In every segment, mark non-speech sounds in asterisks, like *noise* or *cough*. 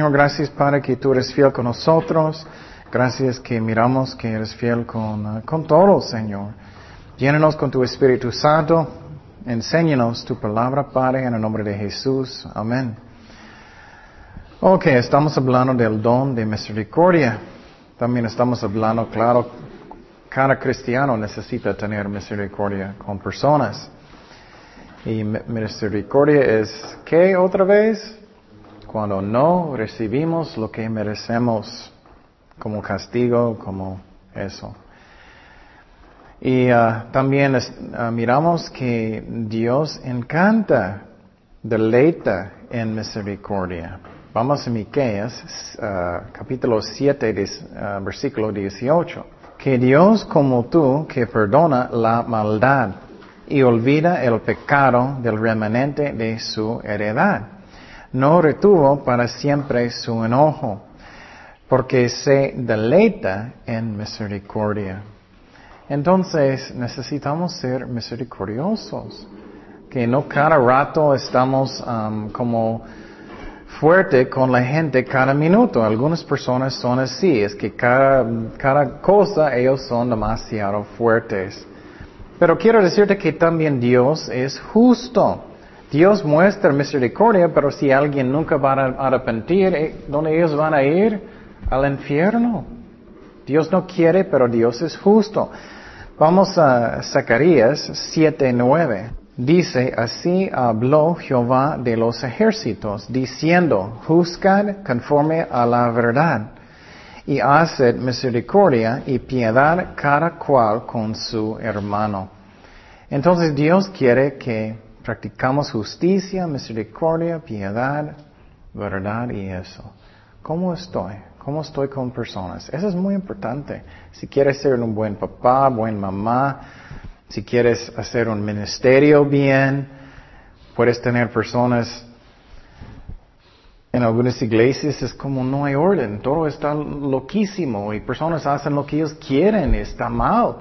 Señor, gracias Padre que tú eres fiel con nosotros. Gracias que miramos que eres fiel con, uh, con todos, Señor. Llénanos con tu Espíritu Santo. Enséñanos tu palabra, Padre, en el nombre de Jesús. Amén. Ok, estamos hablando del don de misericordia. También estamos hablando, claro, cada cristiano necesita tener misericordia con personas. Y misericordia es, ¿qué otra vez? Cuando no recibimos lo que merecemos como castigo, como eso. Y uh, también uh, miramos que Dios encanta, deleita en misericordia. Vamos a Miqueas, uh, capítulo 7, versículo 18. Que Dios como tú, que perdona la maldad y olvida el pecado del remanente de su heredad. No retuvo para siempre su enojo, porque se deleita en misericordia. Entonces necesitamos ser misericordiosos, que no cada rato estamos um, como fuerte con la gente cada minuto. Algunas personas son así, es que cada, cada cosa ellos son demasiado fuertes. Pero quiero decirte que también Dios es justo. Dios muestra misericordia, pero si alguien nunca va a arrepentir, eh, ¿dónde ellos van a ir? Al infierno. Dios no quiere, pero Dios es justo. Vamos a Zacarías 7:9. Dice, así habló Jehová de los ejércitos, diciendo, juzgad conforme a la verdad y haced misericordia y piedad cada cual con su hermano. Entonces Dios quiere que practicamos justicia, misericordia, piedad, verdad y eso. ¿Cómo estoy? ¿Cómo estoy con personas? Eso es muy importante. Si quieres ser un buen papá, buen mamá, si quieres hacer un ministerio bien, puedes tener personas en algunas iglesias es como no hay orden, todo está loquísimo y personas hacen lo que ellos quieren, está mal.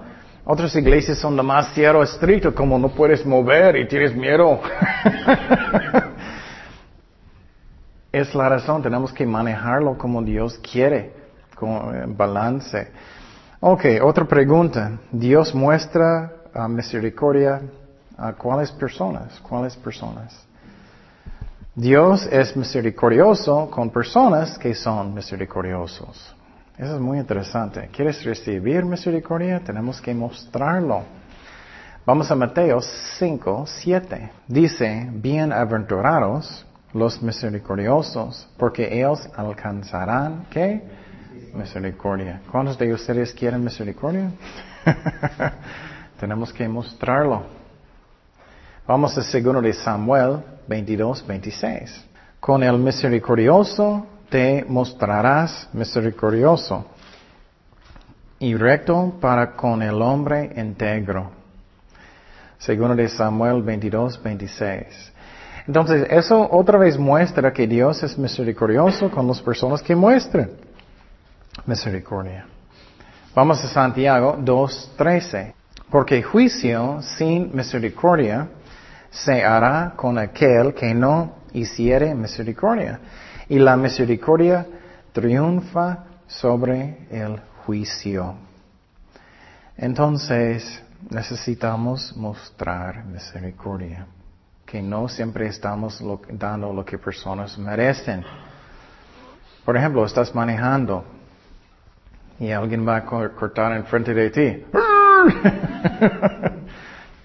Otras iglesias son demasiado estrictas, como no puedes mover y tienes miedo. *laughs* es la razón, tenemos que manejarlo como Dios quiere, con balance. Ok, otra pregunta. ¿Dios muestra misericordia a cuáles personas? ¿Cuáles personas? Dios es misericordioso con personas que son misericordiosos. Eso es muy interesante. ¿Quieres recibir misericordia? Tenemos que mostrarlo. Vamos a Mateo 5, 7. Dice, bienaventurados los misericordiosos, porque ellos alcanzarán, ¿qué? Misericordia. ¿Cuántos de ustedes quieren misericordia? *laughs* Tenemos que mostrarlo. Vamos a segundo de Samuel 22, 26. Con el misericordioso te mostrarás misericordioso y recto para con el hombre íntegro. Segundo de Samuel 22, 26. Entonces, eso otra vez muestra que Dios es misericordioso con las personas que muestran misericordia. Vamos a Santiago 2, 13. Porque juicio sin misericordia se hará con aquel que no hiciere misericordia. Y la misericordia triunfa sobre el juicio. Entonces necesitamos mostrar misericordia, que no siempre estamos dando lo que personas merecen. Por ejemplo, estás manejando y alguien va a cortar enfrente de ti. *laughs*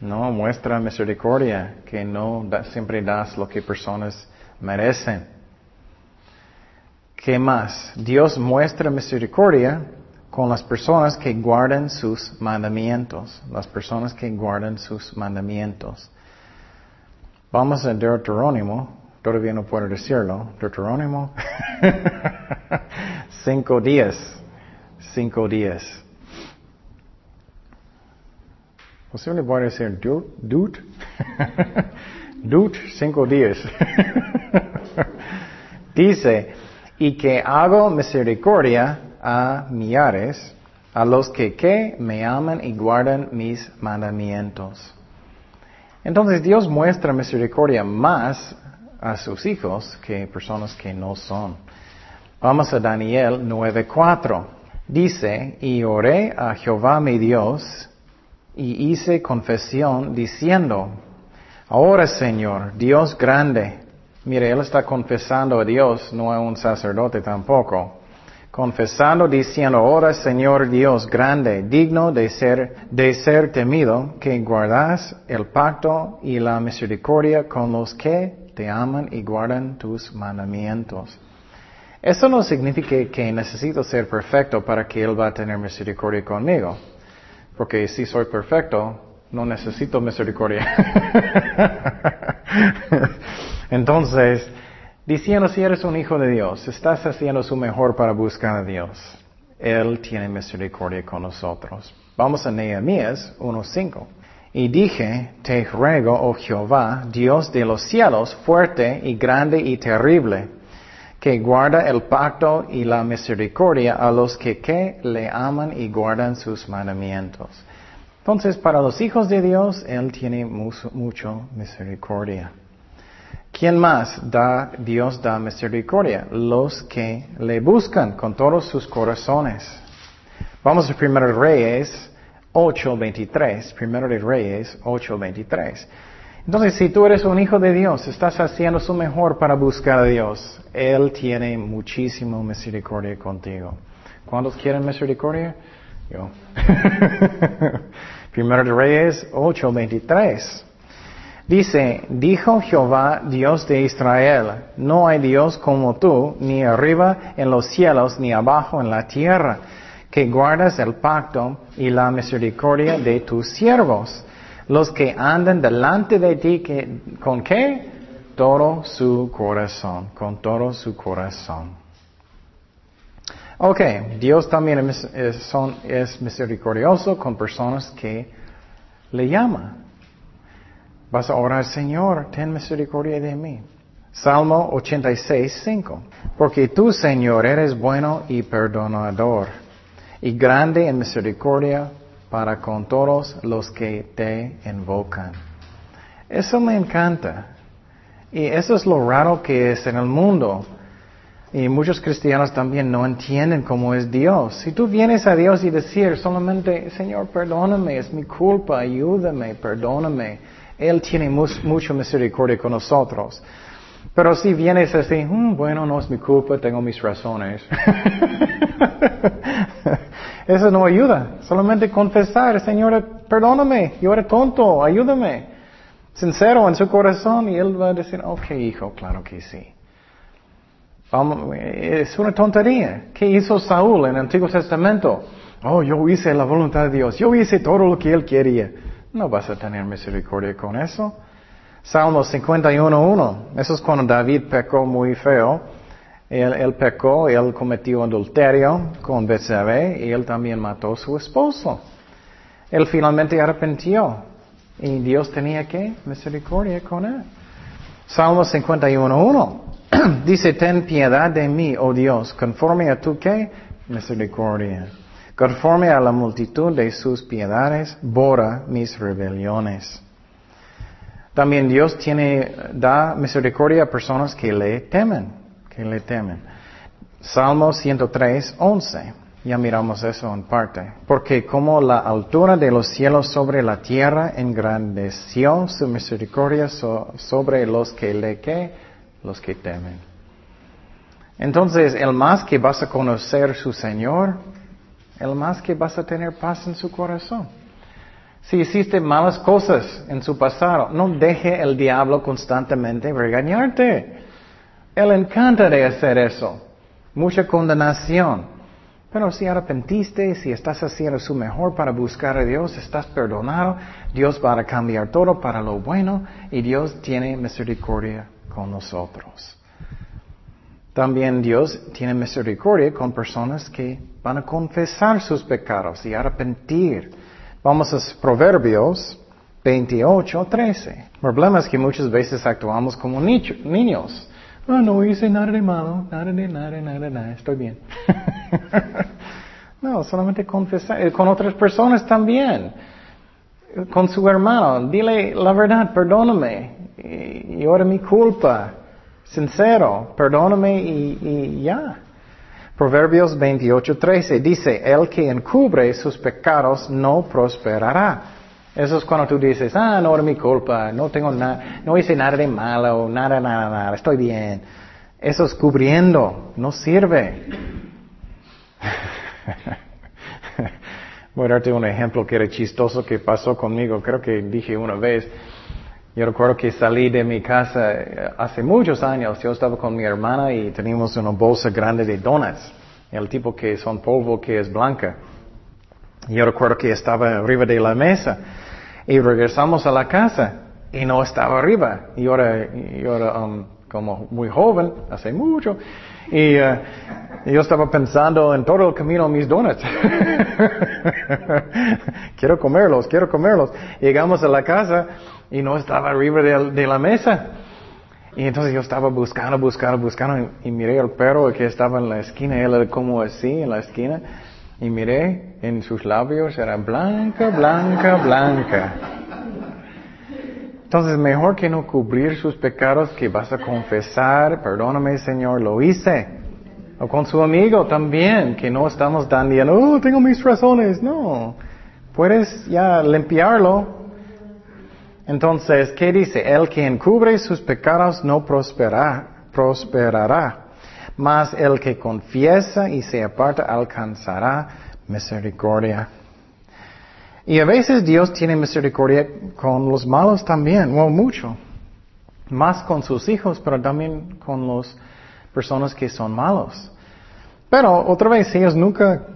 No, muestra misericordia, que no siempre das lo que personas merecen. ¿Qué más? Dios muestra misericordia con las personas que guardan sus mandamientos, las personas que guardan sus mandamientos. Vamos a Deuterónimo, todavía no puedo decirlo, Deuterónimo, *laughs* cinco días, cinco días. Posible voy a decir dut, *laughs* dut, cinco días. *laughs* Dice, y que hago misericordia a millares, a los que, que me aman y guardan mis mandamientos. Entonces Dios muestra misericordia más a sus hijos que personas que no son. Vamos a Daniel 9:4. Dice, y oré a Jehová mi Dios y hice confesión diciendo, ahora Señor, Dios grande, mire, él está confesando a Dios, no a un sacerdote tampoco, confesando diciendo, ahora Señor Dios grande, digno de ser, de ser temido, que guardas el pacto y la misericordia con los que te aman y guardan tus mandamientos. Eso no significa que necesito ser perfecto para que Él va a tener misericordia conmigo. Porque si soy perfecto, no necesito misericordia. *laughs* Entonces, diciendo si eres un hijo de Dios, estás haciendo su mejor para buscar a Dios. Él tiene misericordia con nosotros. Vamos a Nehemías 1.5. Y dije, te ruego, oh Jehová, Dios de los cielos, fuerte y grande y terrible que guarda el pacto y la misericordia a los que, le aman y guardan sus mandamientos. Entonces, para los hijos de Dios, Él tiene mucho, misericordia. ¿Quién más da, Dios da misericordia? Los que le buscan con todos sus corazones. Vamos a 1 Reyes 8.23. 1 Reyes 8.23. Entonces, si tú eres un hijo de Dios, estás haciendo su mejor para buscar a Dios. Él tiene muchísimo misericordia contigo. ¿Cuántos quieren misericordia? Yo. *laughs* Primero de Reyes 8:23. Dice, dijo Jehová, Dios de Israel, no hay Dios como tú, ni arriba en los cielos, ni abajo en la tierra, que guardas el pacto y la misericordia de tus siervos los que andan delante de ti, que, ¿con qué? Todo su corazón, con todo su corazón. Ok, Dios también es, misericordioso con personas que le llaman. Vas a orar, Señor, ten misericordia de mí. Salmo 86, 5. Porque tú, Señor, eres bueno y perdonador, y grande en misericordia para con todos los que te invocan. Eso me encanta. Y eso es lo raro que es en el mundo. Y muchos cristianos también no entienden cómo es Dios. Si tú vienes a Dios y decir solamente, Señor, perdóname, es mi culpa, ayúdame, perdóname. Él tiene mucho misericordia con nosotros. Pero si vienes así, mm, bueno, no es mi culpa, tengo mis razones. *laughs* Eso no ayuda. Solamente confesar, Señor, perdóname, yo era tonto, ayúdame. Sincero en su corazón y Él va a decir, ok, hijo, claro que sí. Es una tontería. ¿Qué hizo Saúl en el Antiguo Testamento? Oh, yo hice la voluntad de Dios, yo hice todo lo que Él quería. No vas a tener misericordia con eso. Salmo 51.1, eso es cuando David pecó muy feo él, pecó, él cometió adulterio con Betsabé y él también mató a su esposo. Él finalmente arrepintió y Dios tenía que misericordia con él. Salmo 51.1 *clears throat* dice, ten piedad de mí, oh Dios, conforme a tu qué? Misericordia. Conforme a la multitud de sus piedades, borra mis rebeliones. También Dios tiene, da misericordia a personas que le temen que le temen. Salmo 103, 11. Ya miramos eso en parte. Porque como la altura de los cielos sobre la tierra engrandeció su misericordia sobre los que le que, los que temen. Entonces, el más que vas a conocer su Señor, el más que vas a tener paz en su corazón. Si hiciste malas cosas en su pasado, no deje el diablo constantemente regañarte. Él encanta de hacer eso. Mucha condenación. Pero si arrepentiste, si estás haciendo su mejor para buscar a Dios, estás perdonado, Dios va a cambiar todo para lo bueno y Dios tiene misericordia con nosotros. También Dios tiene misericordia con personas que van a confesar sus pecados y arrepentir. Vamos a Proverbios 28, 13. El problema es que muchas veces actuamos como niños. No, no hice nada de malo, nada de nada, nada nada, estoy bien. *laughs* no, solamente confesar, eh, con otras personas también, con su hermano, dile la verdad, perdóname, y, ahora mi culpa, sincero, perdóname y, y ya. Proverbios 28:13 dice, el que encubre sus pecados no prosperará. Eso es cuando tú dices, ah, no era mi culpa, no tengo nada, no hice nada de malo, nada, nada, nada, estoy bien. Eso es cubriendo, no sirve. *laughs* Voy a darte un ejemplo que era chistoso que pasó conmigo, creo que dije una vez. Yo recuerdo que salí de mi casa eh, hace muchos años. Yo estaba con mi hermana y teníamos una bolsa grande de donuts. El tipo que son polvo que es blanca. Yo recuerdo que estaba arriba de la mesa. Y regresamos a la casa y no estaba arriba. Y ahora, yo era um, como muy joven, hace mucho. Y uh, yo estaba pensando en todo el camino mis donuts. *laughs* quiero comerlos, quiero comerlos. Llegamos a la casa y no estaba arriba de, la mesa. Y entonces yo estaba buscando, buscando, buscando y, miré al perro que estaba en la esquina, él era como así en la esquina y miré en sus labios, era blanca, blanca, blanca. Entonces mejor que no cubrir sus pecados que vas a confesar, perdóname Señor, lo hice. O con su amigo también, que no estamos dando, oh, tengo mis razones. No, puedes ya limpiarlo entonces, ¿qué dice? El que encubre sus pecados no prosperará, prosperará, mas el que confiesa y se aparta alcanzará misericordia. Y a veces Dios tiene misericordia con los malos también, o mucho. Más con sus hijos, pero también con las personas que son malos. Pero otra vez, ellos nunca,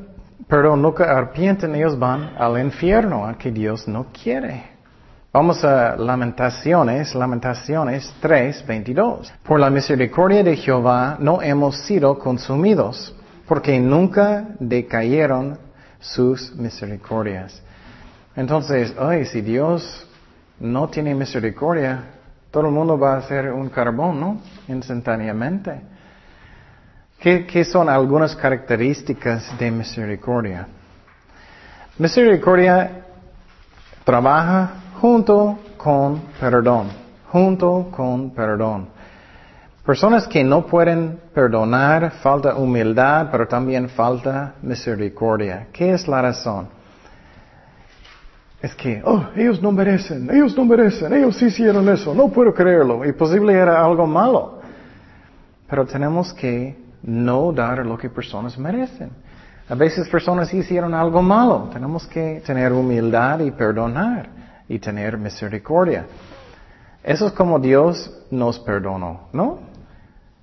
perdón, nunca arrepienten, ellos van al infierno, a que Dios no quiere. Vamos a Lamentaciones, Lamentaciones 3, 22. Por la misericordia de Jehová no hemos sido consumidos, porque nunca decayeron sus misericordias. Entonces, ay, si Dios no tiene misericordia, todo el mundo va a ser un carbón, ¿no? Instantáneamente. ¿Qué, qué son algunas características de misericordia? Misericordia trabaja junto con perdón, junto con perdón. Personas que no pueden perdonar, falta humildad, pero también falta misericordia. ¿Qué es la razón? Es que, oh, ellos no merecen, ellos no merecen, ellos hicieron eso, no puedo creerlo, y posible era algo malo. Pero tenemos que no dar lo que personas merecen. A veces personas hicieron algo malo, tenemos que tener humildad y perdonar y tener misericordia. Eso es como Dios nos perdonó, ¿no?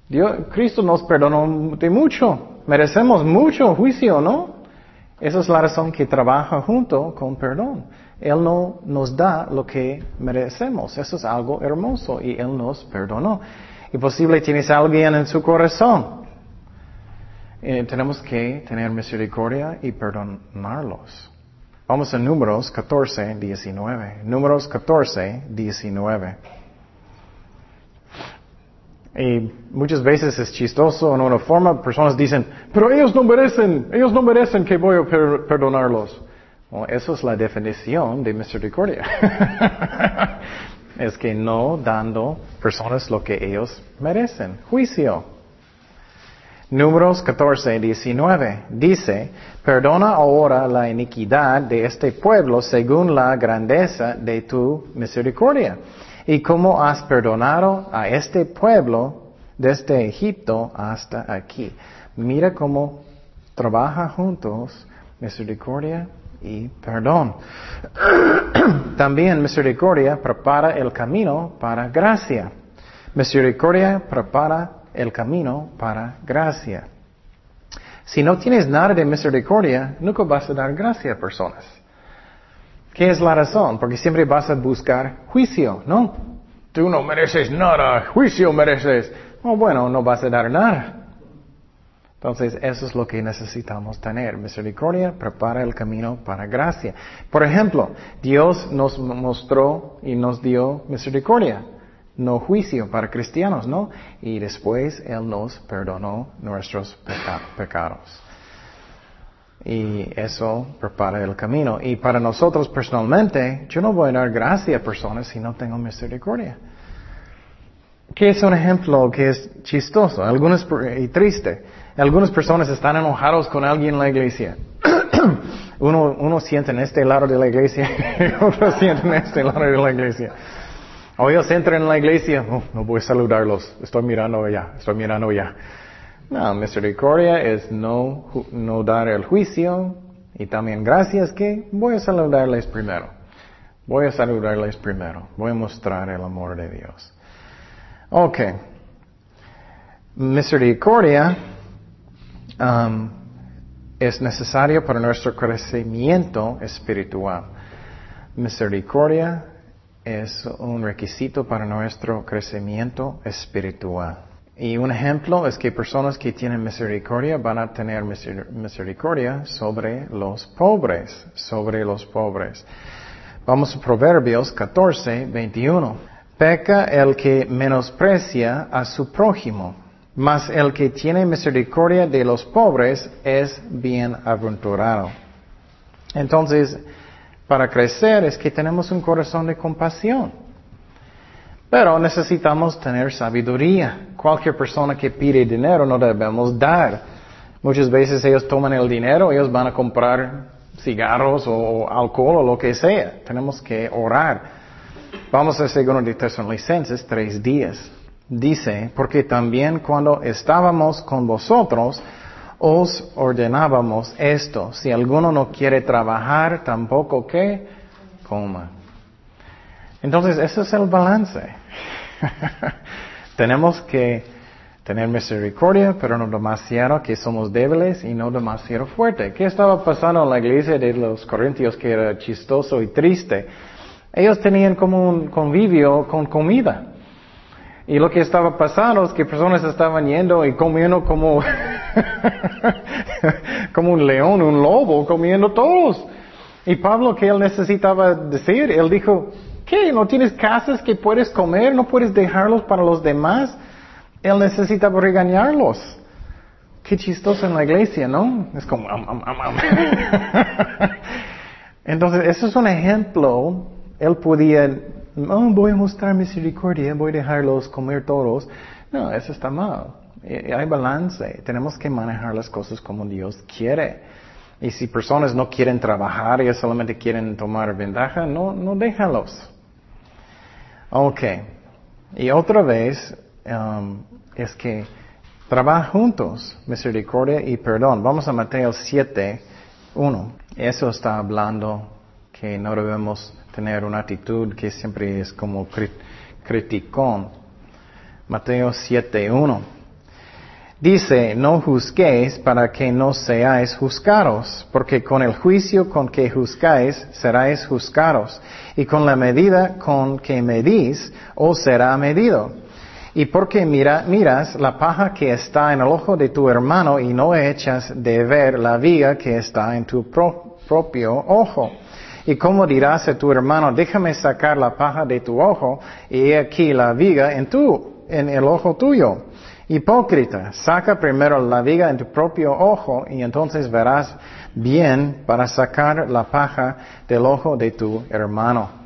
Dios, Cristo nos perdonó de mucho. Merecemos mucho juicio, ¿no? Esa es la razón que trabaja junto con perdón. Él no nos da lo que merecemos. Eso es algo hermoso y Él nos perdonó. Y posible tienes alguien en su corazón. Eh, tenemos que tener misericordia y perdonarlos. Vamos a Números 14, 19. Números 14, 19. Y muchas veces es chistoso en una forma, personas dicen, pero ellos no merecen, ellos no merecen que voy a perdonarlos. eso es la definición de misericordia. *laughs* es que no dando personas lo que ellos merecen. Juicio. Números 14, 19 dice, perdona ahora la iniquidad de este pueblo según la grandeza de tu misericordia. Y como has perdonado a este pueblo desde Egipto hasta aquí. Mira cómo trabaja juntos misericordia y perdón. *clears throat* También misericordia prepara el camino para gracia. Misericordia prepara el camino para gracia. Si no tienes nada de misericordia, nunca vas a dar gracia a personas. ¿Qué es la razón? Porque siempre vas a buscar juicio, ¿no? Tú no mereces nada, juicio mereces. Oh, bueno, no vas a dar nada. Entonces, eso es lo que necesitamos tener. Misericordia prepara el camino para gracia. Por ejemplo, Dios nos mostró y nos dio misericordia no juicio para cristianos, ¿no? Y después Él nos perdonó nuestros pecados. Y eso prepara el camino. Y para nosotros personalmente, yo no voy a dar gracia a personas si no tengo misericordia. ¿Qué es un ejemplo que es chistoso algunos, y triste? Algunas personas están enojados con alguien en la iglesia. *coughs* uno, uno siente en este lado de la iglesia y *laughs* otro siente en este lado de la iglesia. O ellos entran en la iglesia, oh, no voy a saludarlos, estoy mirando allá, estoy mirando allá. No, misericordia es no, no dar el juicio y también gracias que voy a saludarles primero. Voy a saludarles primero. Voy a mostrar el amor de Dios. Ok. Misericordia um, es necesario para nuestro crecimiento espiritual. Misericordia es un requisito para nuestro crecimiento espiritual. Y un ejemplo es que personas que tienen misericordia van a tener misericordia sobre los pobres, sobre los pobres. Vamos a Proverbios 14, 21. Peca el que menosprecia a su prójimo, mas el que tiene misericordia de los pobres es bienaventurado. Entonces, para crecer es que tenemos un corazón de compasión. Pero necesitamos tener sabiduría. Cualquier persona que pide dinero no debemos dar. Muchas veces ellos toman el dinero, ellos van a comprar cigarros o alcohol o lo que sea. Tenemos que orar. Vamos a segundo de Tesalonicenses tres días. Dice, porque también cuando estábamos con vosotros, os ordenábamos esto. Si alguno no quiere trabajar, tampoco que coma. Entonces, ese es el balance. *laughs* Tenemos que tener misericordia, pero no demasiado que somos débiles y no demasiado fuerte. ¿Qué estaba pasando en la iglesia de los corintios que era chistoso y triste? Ellos tenían como un convivio con comida. Y lo que estaba pasando es que personas estaban yendo y comiendo como, *laughs* como un león, un lobo, comiendo todos. Y Pablo, que él necesitaba decir, él dijo, ¿Qué? ¿No tienes casas que puedes comer? ¿No puedes dejarlos para los demás? Él necesita regañarlos. Qué chistoso en la iglesia, ¿no? Es como... *laughs* Entonces, eso es un ejemplo. Él podía, no, voy a mostrar misericordia, voy a dejarlos comer todos. No, eso está mal. Eh, hay balance. Tenemos que manejar las cosas como Dios quiere. Y si personas no quieren trabajar, y solamente quieren tomar ventaja, no, no déjalos. Ok. Y otra vez um, es que trabaja juntos, misericordia y perdón. Vamos a Mateo 7, 1. Eso está hablando que no debemos tener una actitud que siempre es como criticón. Mateo 7, 1. Dice, no juzguéis para que no seáis juzgados, porque con el juicio con que juzgáis seráis juzgados, y con la medida con que medís os será medido. Y porque mira, miras la paja que está en el ojo de tu hermano y no echas de ver la viga que está en tu propio ojo. Y como dirás a tu hermano, déjame sacar la paja de tu ojo y aquí la viga en tu, en el ojo tuyo. Hipócrita, saca primero la viga en tu propio ojo y entonces verás bien para sacar la paja del ojo de tu hermano.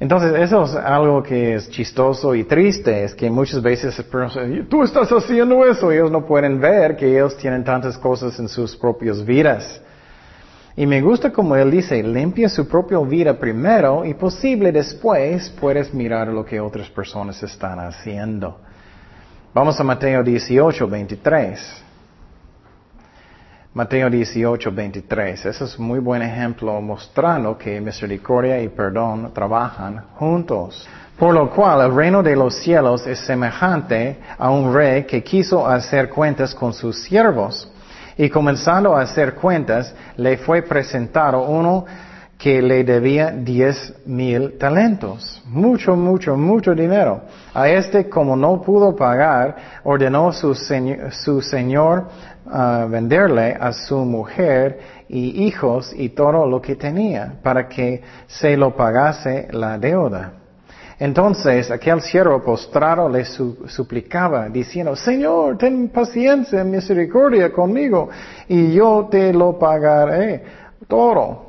Entonces eso es algo que es chistoso y triste, es que muchas veces tú estás haciendo eso, ellos no pueden ver que ellos tienen tantas cosas en sus propias vidas. Y me gusta como él dice, limpia su propia vida primero y posible después puedes mirar lo que otras personas están haciendo. Vamos a Mateo 18, 23. Mateo 18, 23. Ese es un muy buen ejemplo mostrando que misericordia y perdón trabajan juntos. Por lo cual el reino de los cielos es semejante a un rey que quiso hacer cuentas con sus siervos. Y comenzando a hacer cuentas, le fue presentado uno que le debía diez mil talentos. Mucho, mucho, mucho dinero. A este, como no pudo pagar, ordenó su, señor, su señor ah, venderle a su mujer y hijos y todo lo que tenía para que se lo pagase la deuda. Entonces aquel siervo postrado le suplicaba, diciendo, Señor, ten paciencia, misericordia conmigo, y yo te lo pagaré todo.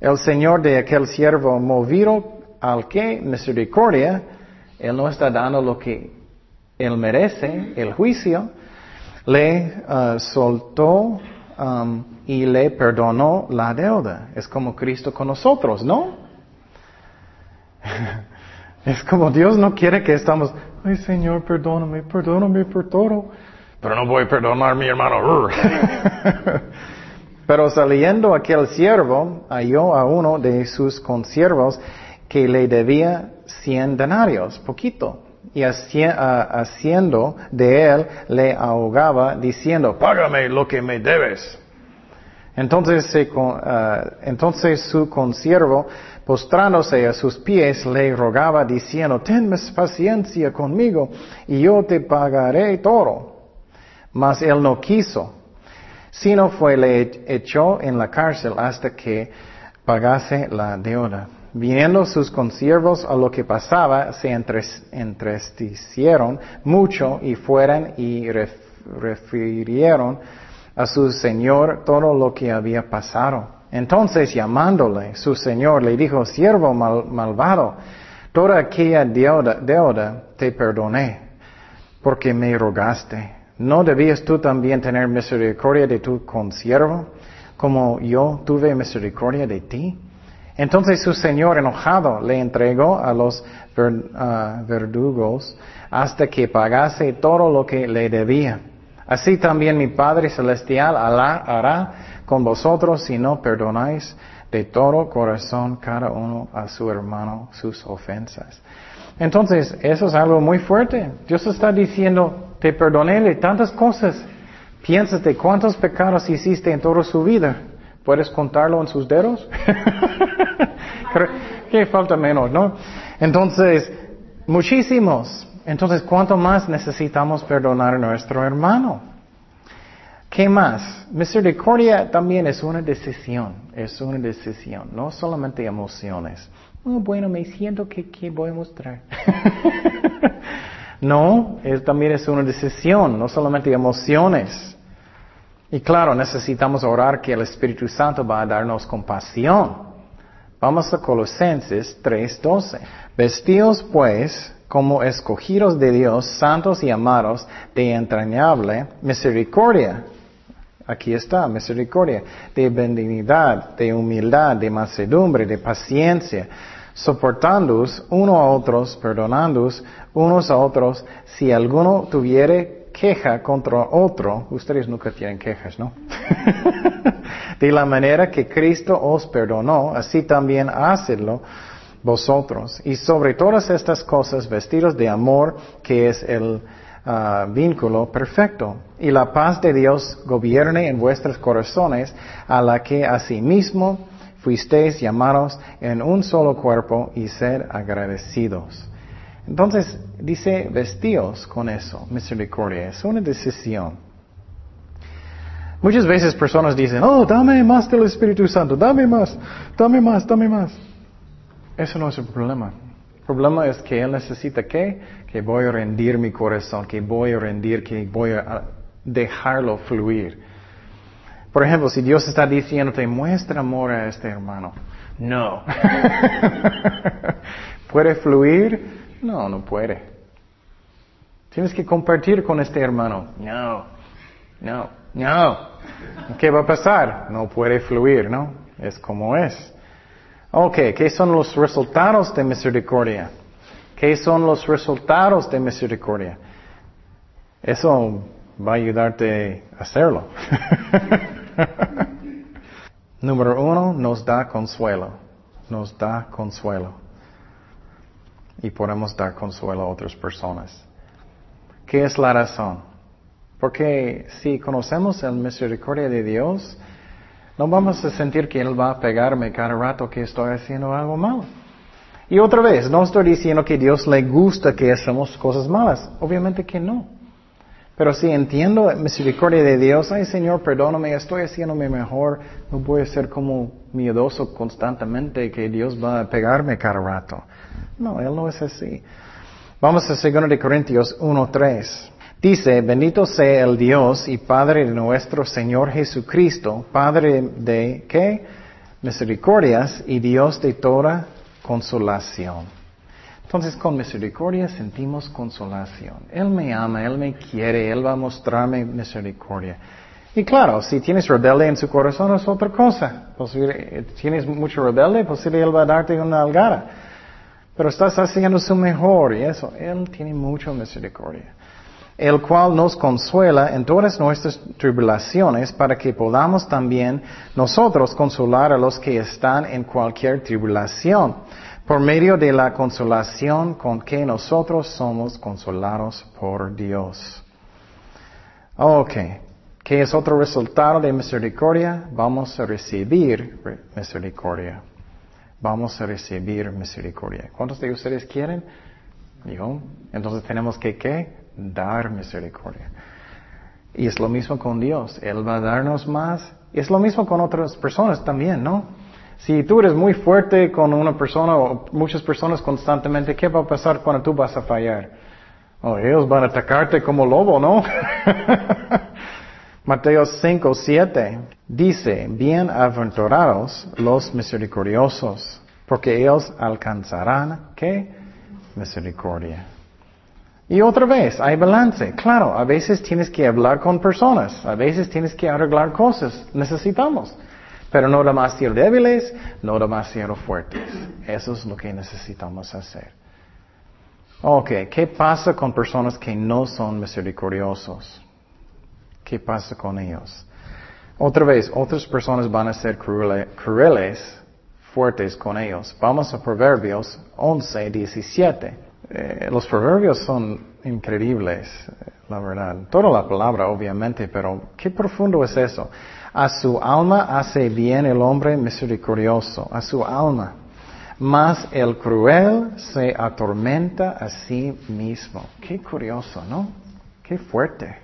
El Señor de aquel siervo movido al que misericordia, Él no está dando lo que Él merece, el juicio. Le uh, soltó y le perdonó la deuda. Es como Cristo con nosotros, ¿no? *laughs* es como Dios no quiere que estamos, ay Señor, perdóname, perdóname por todo. Pero no voy a perdonar a mi hermano. *laughs* Pero saliendo aquel siervo, halló a uno de sus consiervos que le debía cien denarios, poquito. Y haciendo de él, le ahogaba diciendo, págame lo que me debes. Entonces, ah, entonces su consiervo, postrándose a sus pies, le rogaba diciendo, ten paciencia conmigo y yo te pagaré todo. Mas él no quiso sino fue le echó en la cárcel hasta que pagase la deuda. Viniendo sus consiervos a lo que pasaba, se entristecieron mucho y fueron y refirieron a su señor todo lo que había pasado. Entonces llamándole, su señor le dijo, siervo malvado, toda aquella deuda te perdoné, porque me rogaste. ¿No debías tú también tener misericordia de tu consiervo, como yo tuve misericordia de ti? Entonces su señor enojado le entregó a los verdugos hasta que pagase todo lo que le debía. Así también mi Padre Celestial hará con vosotros si no perdonáis de todo corazón cada uno a su hermano sus ofensas. Entonces, eso es algo muy fuerte. Dios está diciendo, te perdoné tantas cosas. Piensas de cuántos pecados hiciste en toda su vida. ¿Puedes contarlo en sus dedos? *laughs* ¿Qué falta menos, no? Entonces, muchísimos. Entonces, ¿cuánto más necesitamos perdonar a nuestro hermano? ¿Qué más? Misericordia también es una decisión, es una decisión, no solamente emociones. Oh, bueno, me siento que, que voy a mostrar. *laughs* No, es, también es una decisión, no solamente emociones. Y claro, necesitamos orar que el Espíritu Santo va a darnos compasión. Vamos a Colosenses 3:12. Vestíos pues como escogidos de Dios, santos y amados, de entrañable misericordia. Aquí está, misericordia, de benignidad, de humildad, de mansedumbre, de paciencia soportándoos uno a otros, perdonándoos unos a otros, si alguno tuviere queja contra otro, ustedes nunca tienen quejas, ¿no? *laughs* de la manera que Cristo os perdonó, así también hacedlo vosotros. Y sobre todas estas cosas, vestidos de amor, que es el ah, vínculo perfecto. Y la paz de Dios gobierne en vuestros corazones, a la que asimismo fuisteis llamados en un solo cuerpo y ser agradecidos. Entonces dice vestíos con eso, misericordia, es una decisión. Muchas veces personas dicen, oh, dame más del Espíritu Santo, dame más, dame más, dame más. Eso no es el problema. El problema es que Él necesita que, que voy a rendir mi corazón, que voy a rendir, que voy a dejarlo fluir. Por ejemplo, si Dios está diciéndote, muestra amor a este hermano. No. *laughs* ¿Puede fluir? No, no puede. Tienes que compartir con este hermano. No, no, no. ¿Qué va a pasar? No puede fluir, ¿no? Es como es. Ok, ¿qué son los resultados de misericordia? ¿Qué son los resultados de misericordia? Eso va a ayudarte a hacerlo. *laughs* Número uno, nos da consuelo. Nos da consuelo. Y podemos dar consuelo a otras personas. ¿Qué es la razón? Porque si conocemos el misericordia de Dios, no vamos a sentir que Él va a pegarme cada rato que estoy haciendo algo malo. Y otra vez, no estoy diciendo que Dios le gusta que hacemos cosas malas. Obviamente que no. Pero si entiendo misericordia de Dios, ay Señor, perdóname, estoy haciéndome mejor, no voy a ser como miedoso constantemente que Dios va a pegarme cada rato. No, Él no es así. Vamos a 2 de Corintios 1.3. Dice, bendito sea el Dios y Padre de nuestro Señor Jesucristo, Padre de, ¿qué? Misericordias y Dios de toda consolación Entonces con misericordia sentimos consolación. Él me ama, Él me quiere, Él va a mostrarme misericordia. Y claro, si tienes rebelde en su corazón es otra cosa. Posible, tienes mucho rebelde, posible Él va a darte una algara. Pero estás haciendo su mejor y eso. Él tiene mucha misericordia. El cual nos consuela en todas nuestras tribulaciones para que podamos también nosotros consolar a los que están en cualquier tribulación por medio de la consolación con que nosotros somos consolados por Dios. Ok, ¿qué es otro resultado de misericordia? Vamos a recibir misericordia vamos a recibir misericordia. ¿Cuántos de ustedes quieren? Yo. Entonces tenemos que ¿qué? Dar misericordia. Y es lo mismo con Dios. Él va a darnos más. Y es lo mismo con otras personas también, ¿no? Si tú eres muy fuerte con una persona o muchas personas constantemente, ¿qué va a pasar cuando tú vas a fallar? Oh, ellos van a atacarte como lobo, ¿no? *laughs* Mateo 5, 7 dice, bienaventurados los misericordiosos, porque ellos alcanzarán, ¿qué? Misericordia. Y otra vez, hay balance. Claro, a veces tienes que hablar con personas, a veces tienes que arreglar cosas, necesitamos. Pero no demasiado débiles, no demasiado fuertes. Eso es lo que necesitamos hacer. Ok, ¿qué pasa con personas que no son misericordiosos? ¿Qué pasa con ellos? Otra vez, otras personas van a ser crueles, fuertes con ellos. Vamos a Proverbios 11, 17. Eh, los proverbios son increíbles, eh, la verdad. Toda la palabra, obviamente, pero qué profundo es eso. A su alma hace bien el hombre misericordioso, a su alma. Mas el cruel se atormenta a sí mismo. Qué curioso, ¿no? Qué fuerte.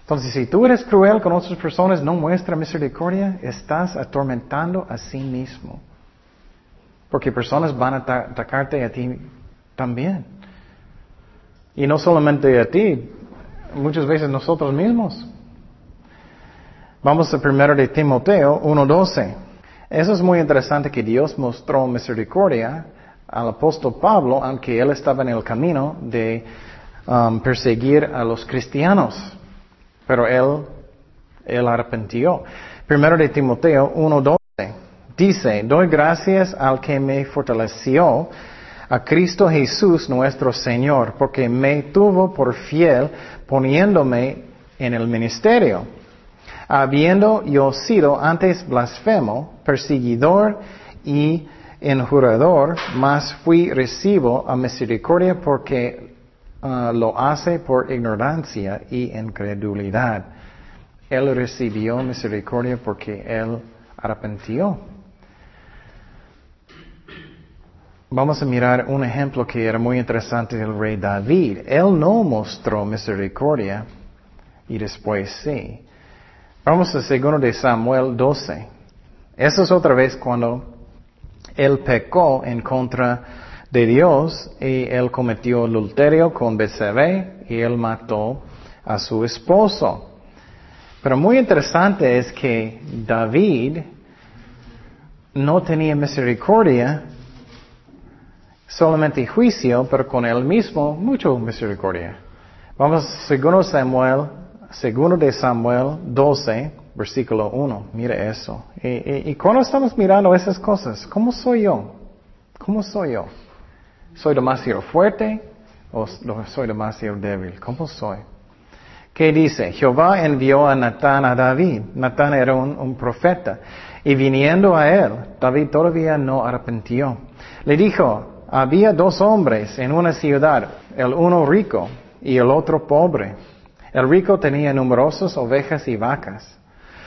Entonces, si tú eres cruel con otras personas, no muestra misericordia, estás atormentando a sí mismo. Porque personas van a atacarte a ti también. Y no solamente a ti, muchas veces nosotros mismos. Vamos a primero de Timoteo 1.12. Eso es muy interesante que Dios mostró misericordia al apóstol Pablo, aunque él estaba en el camino de um, perseguir a los cristianos. Pero él, él arrepintió. Primero de Timoteo 1.12 dice, doy gracias al que me fortaleció, a Cristo Jesús nuestro Señor, porque me tuvo por fiel poniéndome en el ministerio. Habiendo yo sido antes blasfemo, perseguidor y enjurador, mas fui recibo a misericordia porque Ah, lo hace por ignorancia y incredulidad. Él recibió misericordia porque él arrepintió. Vamos a mirar un ejemplo que era muy interesante del rey David. Él no mostró misericordia y después sí. Vamos a segundo de Samuel 12. Eso es otra vez cuando él pecó en contra de Dios y él cometió adulterio con Betsabé y él mató a su esposo. Pero muy interesante es que David no tenía misericordia, solamente juicio, pero con él mismo mucho misericordia. Vamos segundo Samuel, segundo de Samuel 12, versículo 1. Mire eso. Y, y, y cuando estamos mirando esas cosas, ¿cómo soy yo? ¿Cómo soy yo? ¿Soy demasiado fuerte o soy demasiado débil? ¿Cómo soy? ¿Qué dice? Jehová envió a Natán a David. Natán era un, profeta. Y viniendo a él, David todavía no arrepintió. Le dijo, había dos hombres en una ciudad, el uno rico y el otro pobre. El rico tenía numerosas ovejas y vacas.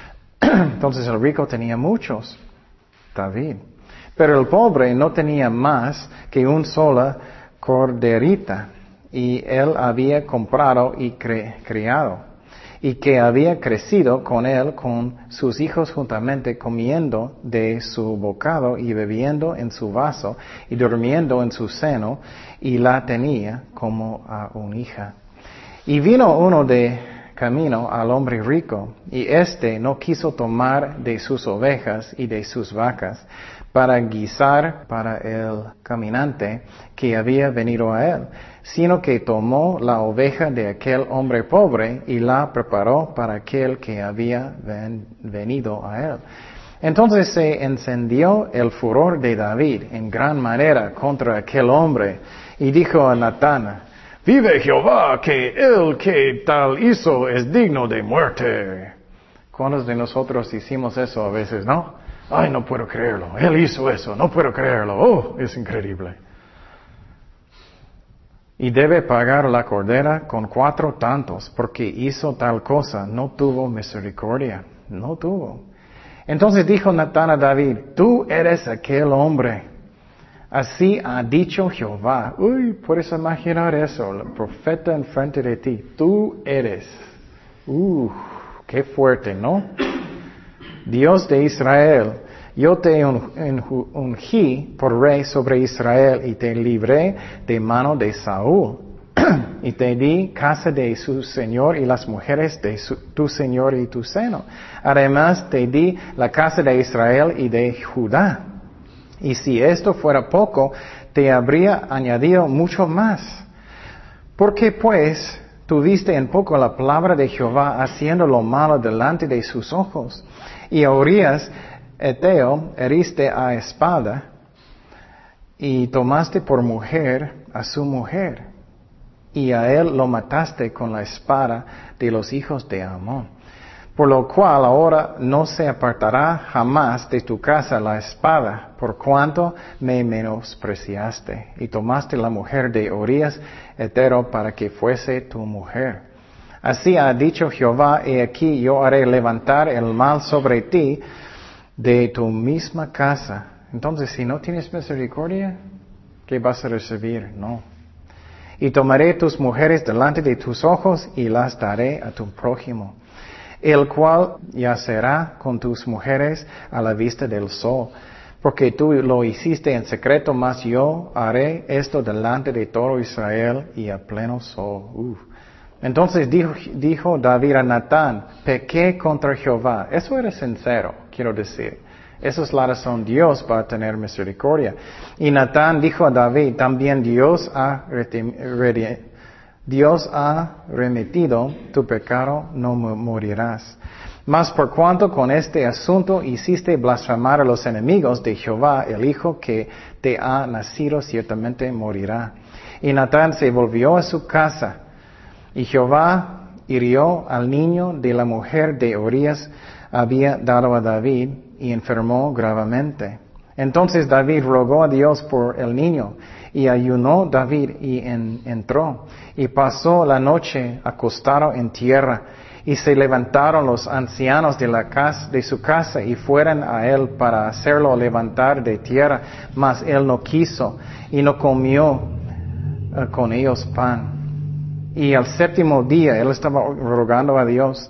*clears throat* Entonces el rico tenía muchos. David. Pero el pobre no tenía más que un sola corderita y él había comprado y criado y que había crecido con él con sus hijos juntamente comiendo de su bocado y bebiendo en su vaso y durmiendo en su seno y la tenía como a una hija. Y vino uno de camino al hombre rico, y éste no quiso tomar de sus ovejas y de sus vacas para guisar para el caminante que había venido a él, sino que tomó la oveja de aquel hombre pobre y la preparó para aquel que había venido a él. Entonces se encendió el furor de David en gran manera contra aquel hombre y dijo a Natán, Vive Jehová que el que tal hizo es digno de muerte. ¿Cuántos de nosotros hicimos eso a veces, no? Ay, no puedo creerlo. Él hizo eso, no puedo creerlo. Oh, es increíble. Y debe pagar la cordera con cuatro tantos, porque hizo tal cosa, no tuvo misericordia, no tuvo. Entonces dijo Natán a David, tú eres aquel hombre. Así ha dicho Jehová. Uy, puedes imaginar eso, el profeta enfrente de ti. Tú eres. Uh, qué fuerte, ¿no? Dios de Israel, yo te ungí por rey sobre Israel y te libré de mano de Saúl. *clears throat* y te di casa de su señor y las mujeres de tu señor y tu seno. Además te di la casa de Israel y de Judá. Y si esto fuera poco, te habría añadido mucho más. Porque pues tuviste en poco la palabra de Jehová haciendo lo malo delante de sus ojos. Y a Urias, Eteo, heriste a espada y tomaste por mujer a su mujer. Y a él lo mataste con la espada de los hijos de Amón. Por lo cual ahora no se apartará jamás de tu casa la espada, por cuanto me menospreciaste, y tomaste la mujer de Urias Etero para que fuese tu mujer. Así ha dicho Jehová, y aquí yo haré levantar el mal sobre ti de tu misma casa. Entonces, si no tienes misericordia, ¿qué vas a recibir? No. Y tomaré tus mujeres delante de tus ojos y las daré a tu prójimo, el cual yacerá con tus mujeres a la vista del sol. Porque tú lo hiciste en secreto, mas yo haré esto delante de todo Israel y a pleno sol. Entonces dijo, David a Natán, pequé contra Jehová. Eso era sincero, quiero decir. Esa es la razón Dios va a tener misericordia. Y Natán dijo a David, también Dios ha, Dios ha remitido tu pecado, no morirás. Mas por cuanto con este asunto hiciste blasfemar a los enemigos de Jehová, el hijo que te ha nacido ciertamente morirá. Y Natán se volvió a su casa y Jehová hirió al niño de la mujer de Urias había dado a David y enfermó gravemente. Entonces David rogó a Dios por el niño y ayunó David y entró y pasó la noche acostado en tierra y se levantaron los ancianos de la casa de su casa y fueron a él para hacerlo levantar de tierra, mas él no quiso y no comió eh, con ellos pan. Y el séptimo día, él estaba rogando a Dios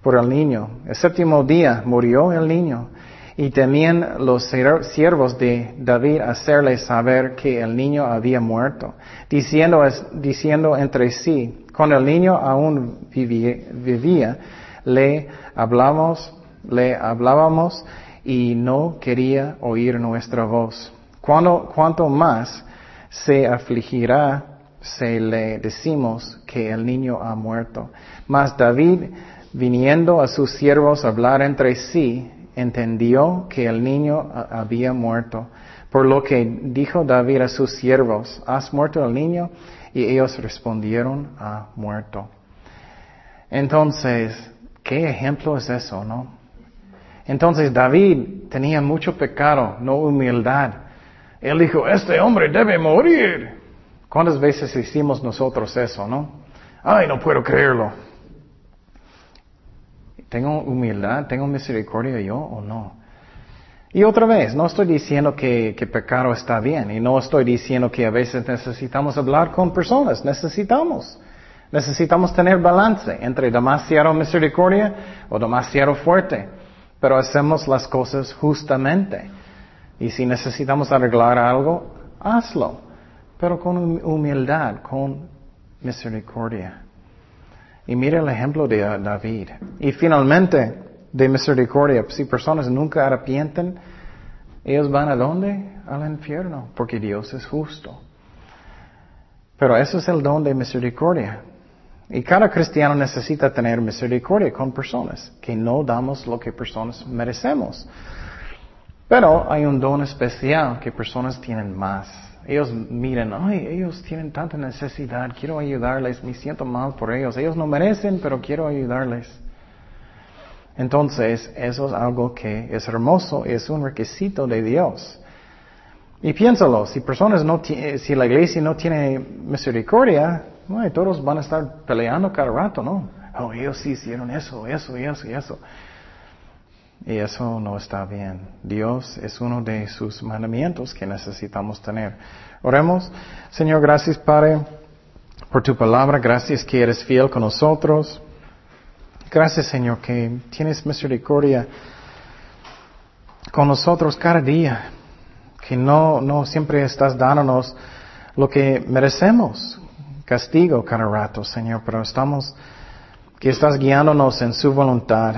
por el niño. El séptimo día murió el niño. Y temían los siervos de David hacerle saber que el niño había muerto, diciendo, entre sí, cuando el niño aún vivía, le hablamos, le hablábamos y no quería oír nuestra voz. Cuando, cuanto más se afligirá se le decimos que el niño ha muerto. Mas David, viniendo a sus siervos a hablar entre sí, entendió que el niño había muerto. Por lo que dijo David a sus siervos, ¿has muerto el niño? Y ellos respondieron, ha muerto. Entonces, ¿qué ejemplo es eso, no? Entonces David tenía mucho pecado, no humildad. Él dijo, este hombre debe morir. ¿Cuántas veces hicimos nosotros eso, no? Ay, no puedo creerlo. ¿Tengo humildad? ¿Tengo misericordia yo o no? Y otra vez, no estoy diciendo que, que pecado está bien y no estoy diciendo que a veces necesitamos hablar con personas, necesitamos. Necesitamos tener balance entre demasiado misericordia o demasiado fuerte, pero hacemos las cosas justamente. Y si necesitamos arreglar algo, hazlo pero con humildad, con misericordia. Y mire el ejemplo de David. Y finalmente, de misericordia, si personas nunca arrepienten, ellos van a dónde? Al infierno, porque Dios es justo. Pero eso es el don de misericordia. Y cada cristiano necesita tener misericordia con personas, que no damos lo que personas merecemos. Pero hay un don especial que personas tienen más. Ellos miran, ay, ellos tienen tanta necesidad, quiero ayudarles, me siento mal por ellos. Ellos no merecen, pero quiero ayudarles. Entonces, eso es algo que es hermoso, es un requisito de Dios. Y piénsalo, si personas no si la iglesia no tiene misericordia, todos van a estar peleando cada rato, ¿no? Oh, ellos sí hicieron eso, eso, eso eso. Y eso no está bien. Dios es uno de sus mandamientos que necesitamos tener. Oremos. Señor, gracias Padre por tu palabra. Gracias que eres fiel con nosotros. Gracias Señor que tienes misericordia con nosotros cada día. Que no, no siempre estás dándonos lo que merecemos. Castigo cada rato, Señor, pero estamos, que estás guiándonos en su voluntad.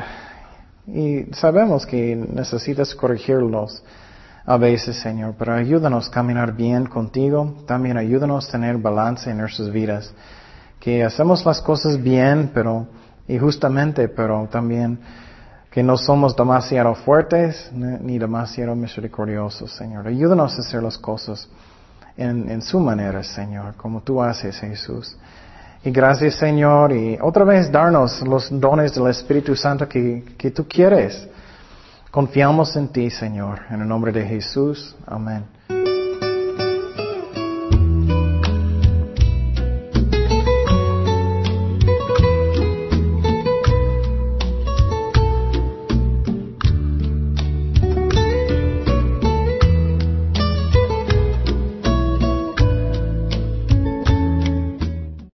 Y sabemos que necesitas corregirlos a veces, Señor, pero ayúdanos a caminar bien contigo. También ayúdanos a tener balance en nuestras vidas. Que hacemos las cosas bien, pero, y justamente, pero también que no somos demasiado fuertes ni demasiado misericordiosos, Señor. Ayúdanos a hacer las cosas en, en su manera, Señor, como tú haces, Jesús. Y gracias Señor y otra vez darnos los dones del Espíritu Santo que, que tú quieres. Confiamos en ti Señor. En el nombre de Jesús. Amén.